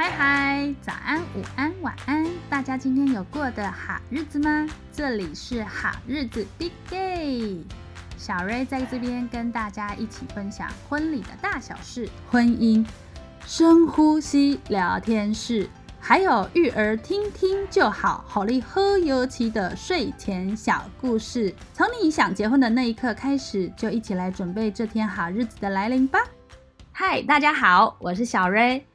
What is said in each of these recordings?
嗨嗨，早安、午安、晚安，大家今天有过的好日子吗？这里是好日子 Big Day，小瑞在这边跟大家一起分享婚礼的大小事、婚姻深呼吸聊天室，还有育儿听听就好，好利喝尤其的睡前小故事。从你想结婚的那一刻开始，就一起来准备这天好日子的来临吧。嗨，大家好，我是小瑞。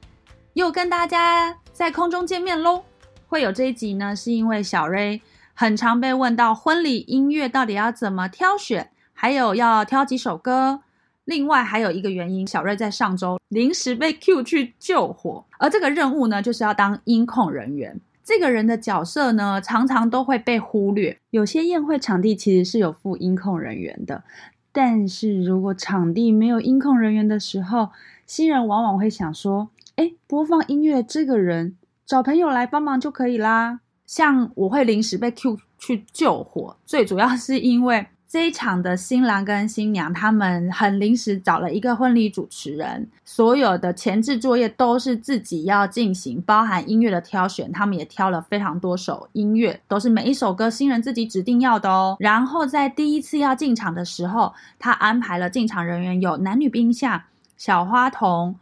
又跟大家在空中见面喽！会有这一集呢，是因为小瑞很常被问到婚礼音乐到底要怎么挑选，还有要挑几首歌。另外还有一个原因，小瑞在上周临时被 Q 去救火，而这个任务呢，就是要当音控人员。这个人的角色呢，常常都会被忽略。有些宴会场地其实是有副音控人员的，但是如果场地没有音控人员的时候，新人往往会想说。哎，播放音乐，这个人找朋友来帮忙就可以啦。像我会临时被 Q 去救火，最主要是因为这一场的新郎跟新娘他们很临时找了一个婚礼主持人，所有的前置作业都是自己要进行，包含音乐的挑选，他们也挑了非常多首音乐，都是每一首歌新人自己指定要的哦。然后在第一次要进场的时候，他安排了进场人员有男女宾相、小花童。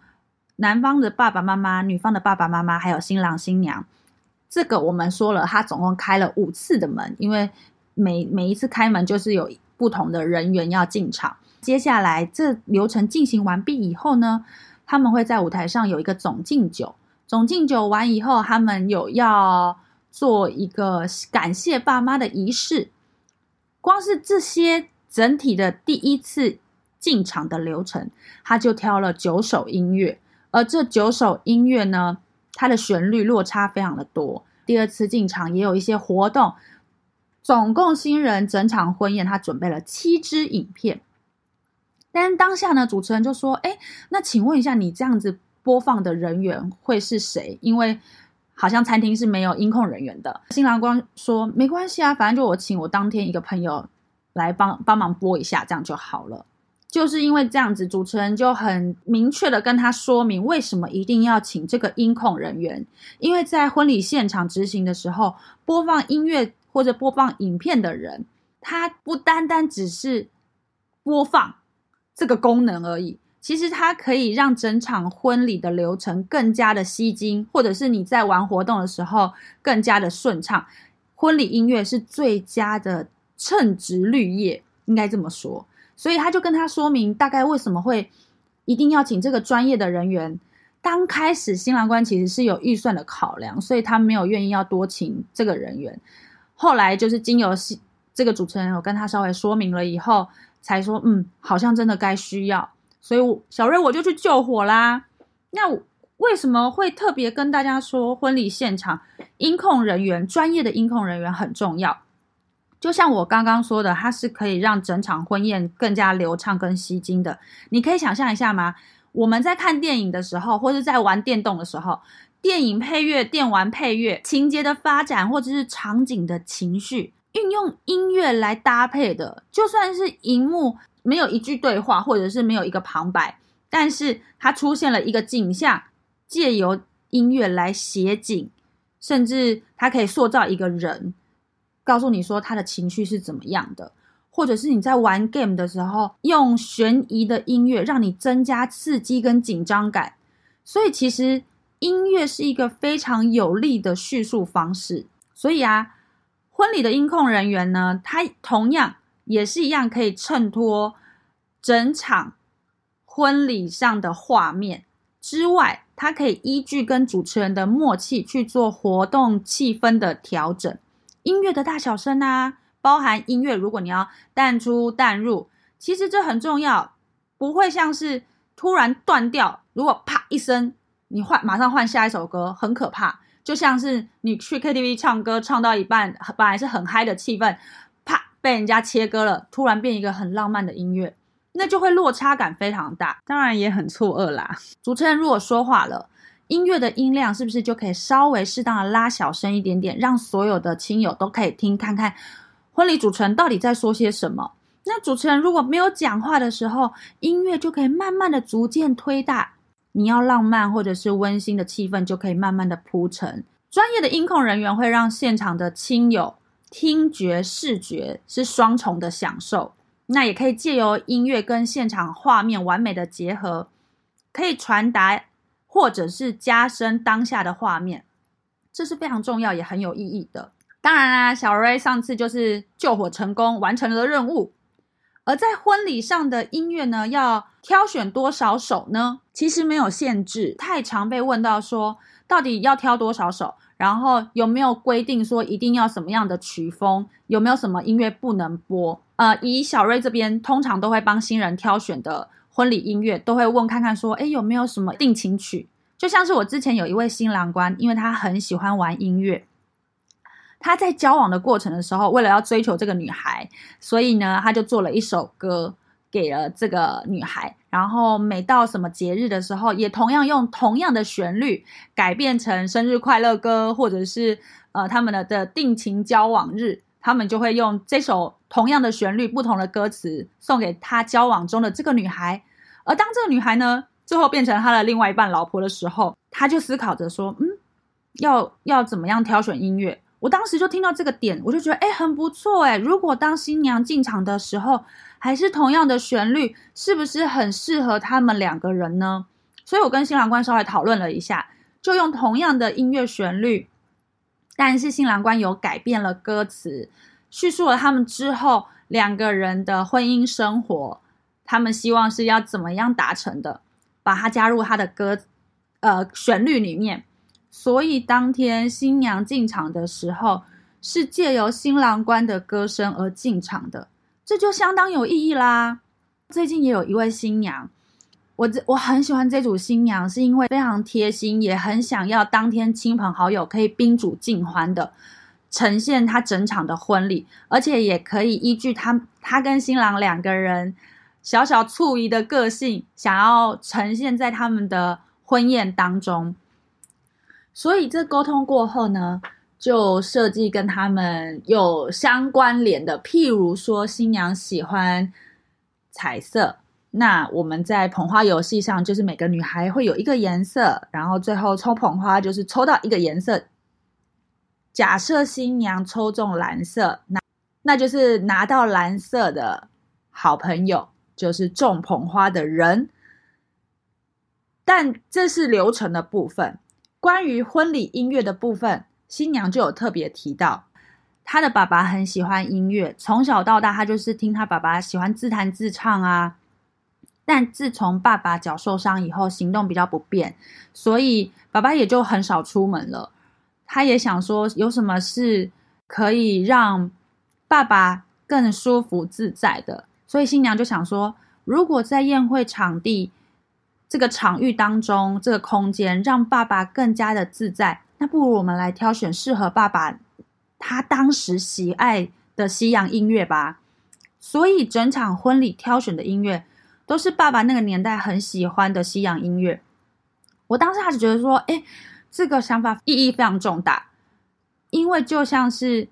男方的爸爸妈妈、女方的爸爸妈妈，还有新郎新娘，这个我们说了，他总共开了五次的门，因为每每一次开门就是有不同的人员要进场。接下来这流程进行完毕以后呢，他们会在舞台上有一个总敬酒，总敬酒完以后，他们有要做一个感谢爸妈的仪式。光是这些整体的第一次进场的流程，他就挑了九首音乐。而这九首音乐呢，它的旋律落差非常的多。第二次进场也有一些活动，总共新人整场婚宴他准备了七支影片。但当下呢，主持人就说：“哎，那请问一下，你这样子播放的人员会是谁？因为好像餐厅是没有音控人员的。”新郎官说：“没关系啊，反正就我请我当天一个朋友来帮帮忙播一下，这样就好了。”就是因为这样子，主持人就很明确的跟他说明为什么一定要请这个音控人员，因为在婚礼现场执行的时候，播放音乐或者播放影片的人，他不单单只是播放这个功能而已，其实它可以让整场婚礼的流程更加的吸睛，或者是你在玩活动的时候更加的顺畅。婚礼音乐是最佳的称职绿叶，应该这么说。所以他就跟他说明大概为什么会一定要请这个专业的人员。刚开始新郎官其实是有预算的考量，所以他没有愿意要多请这个人员。后来就是经由这个主持人有跟他稍微说明了以后，才说嗯，好像真的该需要。所以小瑞我就去救火啦。那为什么会特别跟大家说婚礼现场音控人员专业的音控人员很重要？就像我刚刚说的，它是可以让整场婚宴更加流畅、跟吸睛的。你可以想象一下吗？我们在看电影的时候，或者在玩电动的时候，电影配乐、电玩配乐、情节的发展，或者是场景的情绪，运用音乐来搭配的，就算是荧幕没有一句对话，或者是没有一个旁白，但是它出现了一个景象，借由音乐来写景，甚至它可以塑造一个人。告诉你说他的情绪是怎么样的，或者是你在玩 game 的时候用悬疑的音乐让你增加刺激跟紧张感，所以其实音乐是一个非常有力的叙述方式。所以啊，婚礼的音控人员呢，他同样也是一样可以衬托整场婚礼上的画面之外，他可以依据跟主持人的默契去做活动气氛的调整。音乐的大小声啊，包含音乐，如果你要淡出淡入，其实这很重要，不会像是突然断掉。如果啪一声，你换马上换下一首歌，很可怕。就像是你去 KTV 唱歌，唱到一半本来是很嗨的气氛，啪被人家切割了，突然变一个很浪漫的音乐，那就会落差感非常大，当然也很错愕啦。主持人如果说话了。音乐的音量是不是就可以稍微适当的拉小声一点点，让所有的亲友都可以听，看看婚礼主持人到底在说些什么？那主持人如果没有讲话的时候，音乐就可以慢慢的逐渐推大，你要浪漫或者是温馨的气氛，就可以慢慢的铺陈。专业的音控人员会让现场的亲友听觉、视觉是双重的享受。那也可以借由音乐跟现场画面完美的结合，可以传达或者是加深当下的画面，这是非常重要也很有意义的。当然啦，小瑞上次就是救火成功，完成了任务。而在婚礼上的音乐呢，要挑选多少首呢？其实没有限制。太常被问到说，到底要挑多少首？然后有没有规定说一定要什么样的曲风？有没有什么音乐不能播？呃，以小瑞这边通常都会帮新人挑选的婚礼音乐，都会问看看说，哎，有没有什么定情曲？就像是我之前有一位新郎官，因为他很喜欢玩音乐。他在交往的过程的时候，为了要追求这个女孩，所以呢，他就做了一首歌给了这个女孩。然后每到什么节日的时候，也同样用同样的旋律改变成生日快乐歌，或者是呃他们的的定情交往日，他们就会用这首同样的旋律、不同的歌词送给他交往中的这个女孩。而当这个女孩呢，最后变成他的另外一半老婆的时候，他就思考着说：“嗯，要要怎么样挑选音乐？”我当时就听到这个点，我就觉得哎很不错哎。如果当新娘进场的时候还是同样的旋律，是不是很适合他们两个人呢？所以我跟新郎官稍微讨论了一下，就用同样的音乐旋律，但是新郎官有改变了歌词，叙述了他们之后两个人的婚姻生活，他们希望是要怎么样达成的，把它加入他的歌呃旋律里面。所以当天新娘进场的时候，是借由新郎官的歌声而进场的，这就相当有意义啦。最近也有一位新娘，我我很喜欢这组新娘，是因为非常贴心，也很想要当天亲朋好友可以宾主尽欢的呈现她整场的婚礼，而且也可以依据她她跟新郎两个人小小醋意的个性，想要呈现在他们的婚宴当中。所以这沟通过后呢，就设计跟他们有相关联的，譬如说新娘喜欢彩色，那我们在捧花游戏上，就是每个女孩会有一个颜色，然后最后抽捧花就是抽到一个颜色。假设新娘抽中蓝色，那那就是拿到蓝色的好朋友，就是种捧花的人。但这是流程的部分。关于婚礼音乐的部分，新娘就有特别提到，她的爸爸很喜欢音乐，从小到大，他就是听他爸爸喜欢自弹自唱啊。但自从爸爸脚受伤以后，行动比较不便，所以爸爸也就很少出门了。他也想说，有什么是可以让爸爸更舒服自在的，所以新娘就想说，如果在宴会场地。这个场域当中，这个空间让爸爸更加的自在。那不如我们来挑选适合爸爸他当时喜爱的西洋音乐吧。所以整场婚礼挑选的音乐都是爸爸那个年代很喜欢的西洋音乐。我当时还是觉得说，哎，这个想法意义非常重大，因为就像是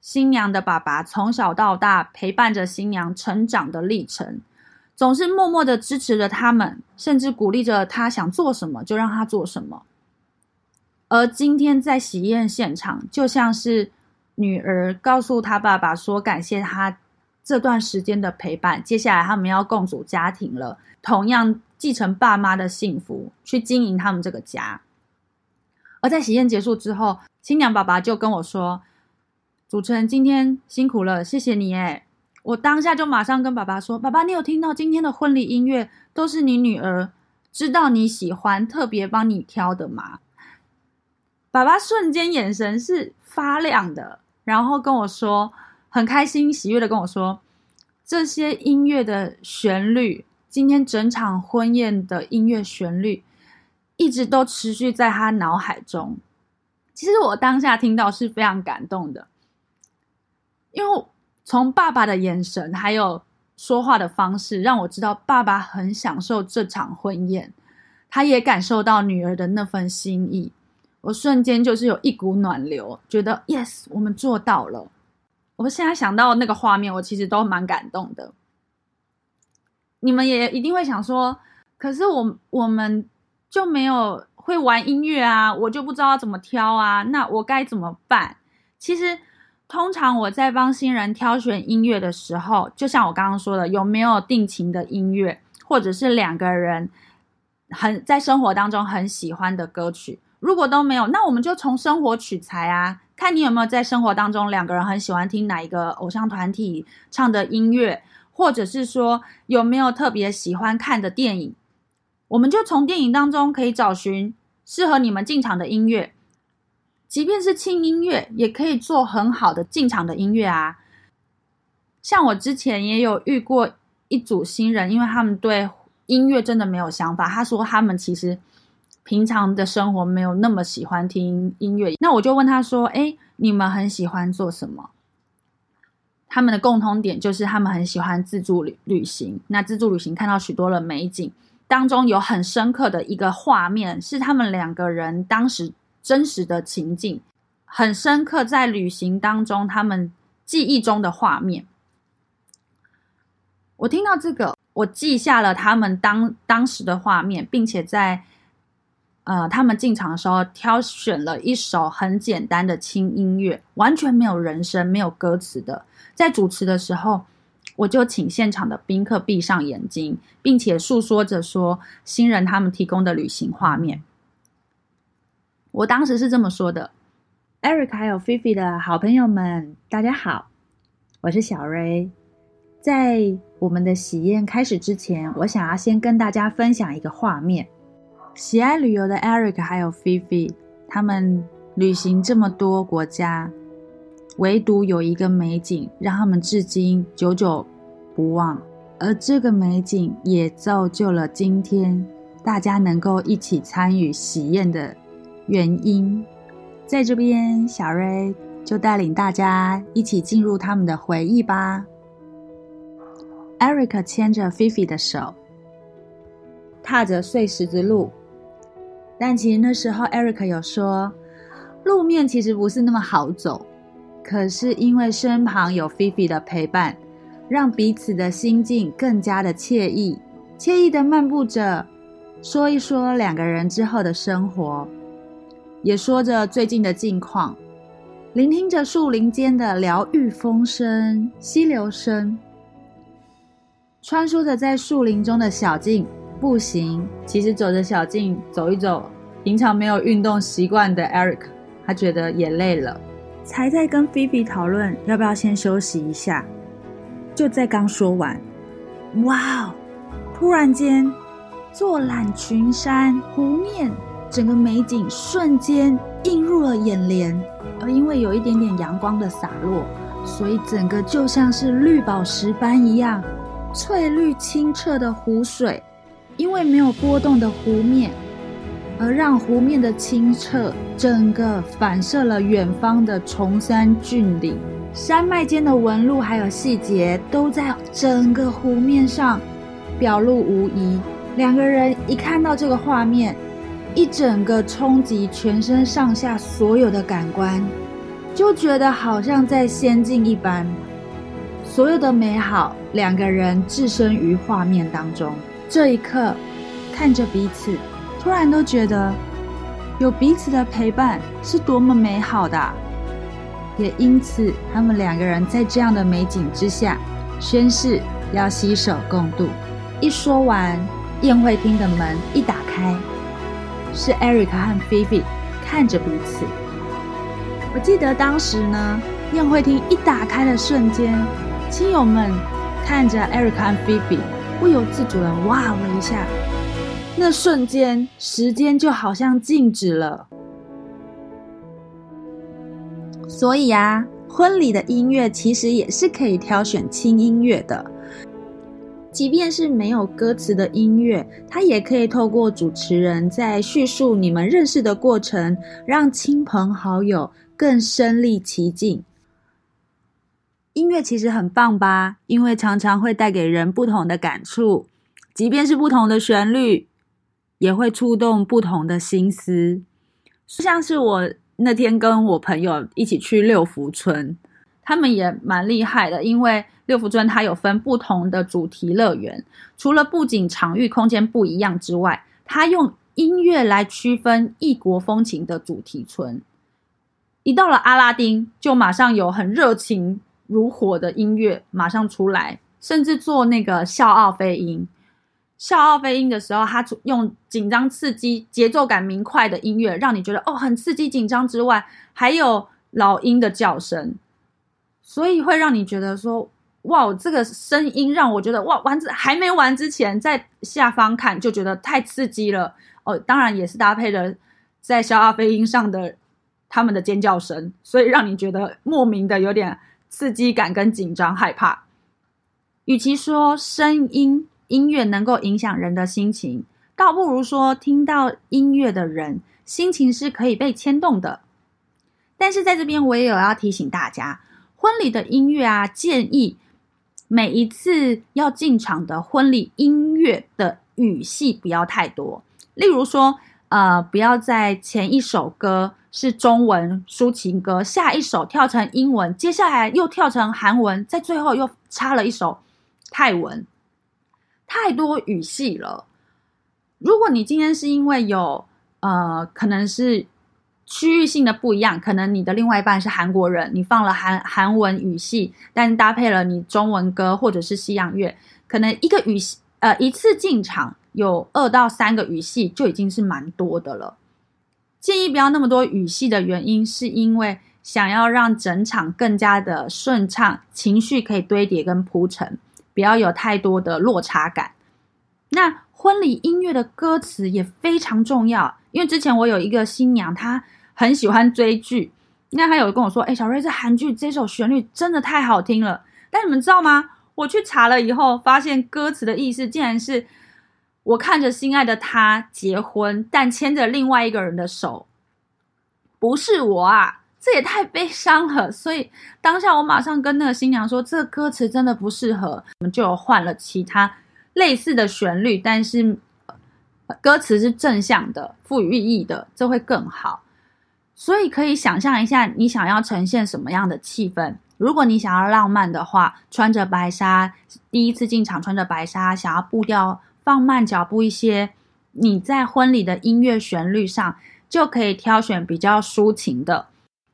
新娘的爸爸从小到大陪伴着新娘成长的历程。总是默默的支持着他们，甚至鼓励着他想做什么就让他做什么。而今天在喜宴现场，就像是女儿告诉他爸爸说感谢他这段时间的陪伴，接下来他们要共组家庭了，同样继承爸妈的幸福，去经营他们这个家。而在喜宴结束之后，新娘爸爸就跟我说：“主持人今天辛苦了，谢谢你。”哎。我当下就马上跟爸爸说：“爸爸，你有听到今天的婚礼音乐都是你女儿知道你喜欢，特别帮你挑的吗？”爸爸瞬间眼神是发亮的，然后跟我说很开心、喜悦的跟我说：“这些音乐的旋律，今天整场婚宴的音乐旋律，一直都持续在他脑海中。”其实我当下听到是非常感动的，因为。从爸爸的眼神还有说话的方式，让我知道爸爸很享受这场婚宴，他也感受到女儿的那份心意。我瞬间就是有一股暖流，觉得 yes，我们做到了。我现在想到那个画面，我其实都蛮感动的。你们也一定会想说，可是我我们就没有会玩音乐啊，我就不知道怎么挑啊，那我该怎么办？其实通常我在帮新人挑选音乐的时候，就像我刚刚说的，有没有定情的音乐，或者是两个人很在生活当中很喜欢的歌曲。如果都没有，那我们就从生活取材啊，看你有没有在生活当中两个人很喜欢听哪一个偶像团体唱的音乐，或者是说有没有特别喜欢看的电影，我们就从电影当中可以找寻适合你们进场的音乐，即便是轻音乐，也可以做很好的进场的音乐啊。像我之前也有遇过一组新人，因为他们对音乐真的没有想法，他说他们其实。平常的生活没有那么喜欢听音乐，那我就问他说：“哎，你们很喜欢做什么？”他们的共同点就是他们很喜欢自助旅旅行。那自助旅行看到许多的美景，当中有很深刻的一个画面，是他们两个人当时真实的情境，很深刻在旅行当中他们记忆中的画面。我听到这个，我记下了他们当当时的画面，并且在。呃，他们进场的时候挑选了一首很简单的轻音乐，完全没有人声、没有歌词的。在主持的时候，我就请现场的宾客闭上眼睛，并且诉说着说新人他们提供的旅行画面。我当时是这么说的：“Eric 还有菲菲的好朋友们，大家好，我是小瑞。在我们的喜宴开始之前，我想要先跟大家分享一个画面。”喜爱旅游的 Eric 还有 Fifi，他们旅行这么多国家，唯独有一个美景让他们至今久久不忘，而这个美景也造就了今天大家能够一起参与喜宴的原因。在这边，小瑞就带领大家一起进入他们的回忆吧。Eric 牵着 Fifi 的手，踏着碎石子路。但其实那时候，Eric 有说，路面其实不是那么好走，可是因为身旁有菲菲的陪伴，让彼此的心境更加的惬意，惬意的漫步着，说一说两个人之后的生活，也说着最近的近况，聆听着树林间的疗愈风声、溪流声，穿梭着在树林中的小径。步行，其实走着小径走一走，平常没有运动习惯的 Eric，他觉得也累了，才在跟菲菲讨论要不要先休息一下。就在刚说完，哇哦！突然间，坐览群山，湖面整个美景瞬间映入了眼帘，而因为有一点点阳光的洒落，所以整个就像是绿宝石般一样，翠绿清澈的湖水。因为没有波动的湖面，而让湖面的清澈整个反射了远方的崇山峻岭，山脉间的纹路还有细节都在整个湖面上表露无遗。两个人一看到这个画面，一整个冲击全身上下所有的感官，就觉得好像在仙境一般，所有的美好，两个人置身于画面当中。这一刻，看着彼此，突然都觉得有彼此的陪伴是多么美好的。也因此，他们两个人在这样的美景之下，宣誓要携手共度。一说完，宴会厅的门一打开，是 Eric 和 Phoebe 看着彼此。我记得当时呢，宴会厅一打开的瞬间，亲友们看着 Eric 和 Phoebe，。不由自主的哇了一下，那瞬间时间就好像静止了。所以啊，婚礼的音乐其实也是可以挑选轻音乐的，即便是没有歌词的音乐，它也可以透过主持人在叙述你们认识的过程，让亲朋好友更身临其境。音乐其实很棒吧，因为常常会带给人不同的感触，即便是不同的旋律，也会触动不同的心思。像是我那天跟我朋友一起去六福村，他们也蛮厉害的，因为六福村它有分不同的主题乐园，除了布景场域空间不一样之外，它用音乐来区分异国风情的主题村。一到了阿拉丁，就马上有很热情如火的音乐马上出来，甚至做那个笑傲飞鹰。笑傲飞鹰的时候，它用紧张刺激、节奏感明快的音乐，让你觉得哦很刺激紧张之外，还有老鹰的叫声，所以会让你觉得说哇，这个声音让我觉得哇，玩子还没玩之前，在下方看就觉得太刺激了哦。当然也是搭配了在笑傲飞音上的他们的尖叫声，所以让你觉得莫名的有点刺激感跟紧张害怕。与其说声音。音乐能够影响人的心情，倒不如说听到音乐的人心情是可以被牵动的。但是在这边，我也有要提醒大家，婚礼的音乐啊，建议每一次要进场的婚礼音乐的语系不要太多。例如说，呃，不要在前一首歌是中文抒情歌，下一首跳成英文，接下来又跳成韩文，在最后又插了一首泰文。太多语系了。如果你今天是因为有呃，可能是区域性的不一样，可能你的另外一半是韩国人，你放了韩韩文语系，但搭配了你中文歌或者是西洋乐，可能一个语系呃一次进场有二到三个语系就已经是蛮多的了。建议不要那么多语系的原因，是因为想要让整场更加的顺畅，情绪可以堆叠跟铺陈。不要有太多的落差感。那婚礼音乐的歌词也非常重要，因为之前我有一个新娘，她很喜欢追剧，那他有跟我说：“哎，小瑞，这韩剧这首旋律真的太好听了。”但你们知道吗？我去查了以后，发现歌词的意思竟然是我看着心爱的他结婚，但牵着另外一个人的手，不是我啊。这也太悲伤了，所以当下我马上跟那个新娘说，这歌词真的不适合，我们就换了其他类似的旋律，但是歌词是正向的、赋予意义的，这会更好。所以可以想象一下，你想要呈现什么样的气氛？如果你想要浪漫的话，穿着白纱，第一次进场穿着白纱，想要步调放慢脚步一些，你在婚礼的音乐旋律上就可以挑选比较抒情的。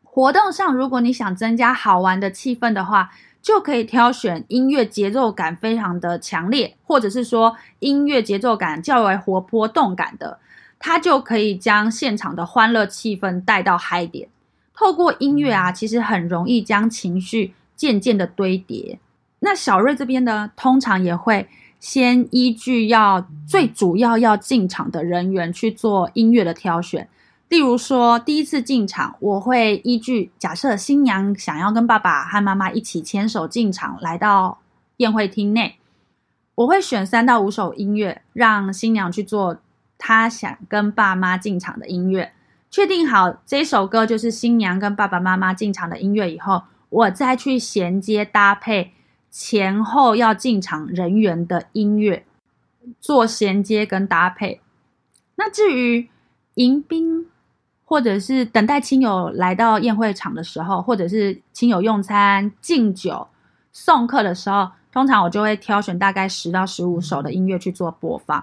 活动上，如果你想增加好玩的气氛的话，就可以挑选音乐节奏感非常的强烈，或者是说音乐节奏感较为活泼动感的，它就可以将现场的欢乐气氛带到嗨点。透过音乐啊，其实很容易将情绪渐渐的堆叠。那小瑞这边呢，通常也会先依据要最主要要进场的人员去做音乐的挑选。例如说，第一次进场，我会依据假设新娘想要跟爸爸和妈妈一起牵手进场，来到宴会厅内，我会选三到五首音乐，让新娘去做他想跟爸妈进场的音乐。确定好这首歌就是新娘跟爸爸妈妈进场的音乐以后，我再去衔接搭配前后要进场人员的音乐，做衔接跟搭配。那至于迎宾。或者是等待亲友来到宴会场的时候，或者是亲友用餐敬酒送客的时候，通常我就会挑选大概十到十五首的音乐去做播放。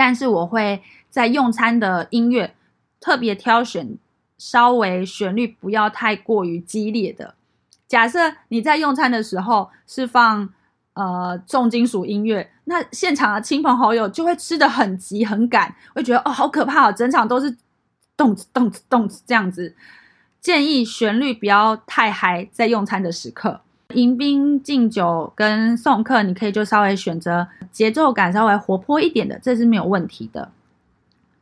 但是我会在用餐的音乐特别挑选稍微旋律不要太过于激烈的。假设你在用餐的时候是放呃重金属音乐，那现场的亲朋好友就会吃的很急很赶，会觉得哦好可怕哦，整场都是。动次动次动次这样子，建议旋律不要太嗨，在用餐的时刻，迎宾敬酒跟送客，你可以就稍微选择节奏感稍微活泼一点的，这是没有问题的。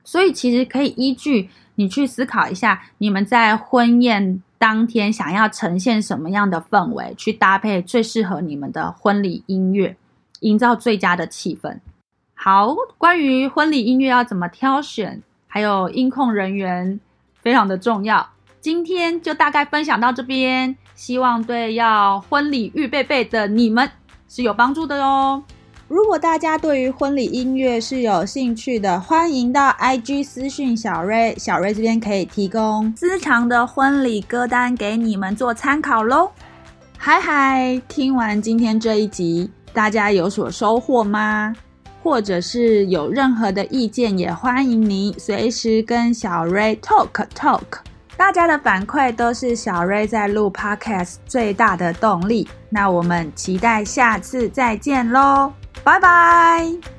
所以其实可以依据你去思考一下，你们在婚宴当天想要呈现什么样的氛围，去搭配最适合你们的婚礼音乐，营造最佳的气氛。好，关于婚礼音乐要怎么挑选？还有音控人员非常的重要。今天就大概分享到这边，希望对要婚礼预备备的你们是有帮助的哦。如果大家对于婚礼音乐是有兴趣的，欢迎到 IG 私讯小瑞，小瑞这边可以提供私藏的婚礼歌单给你们做参考喽。嗨嗨，听完今天这一集，大家有所收获吗？或者是有任何的意见，也欢迎您随时跟小瑞 talk talk。大家的反馈都是小瑞在录 podcast 最大的动力。那我们期待下次再见喽，拜拜。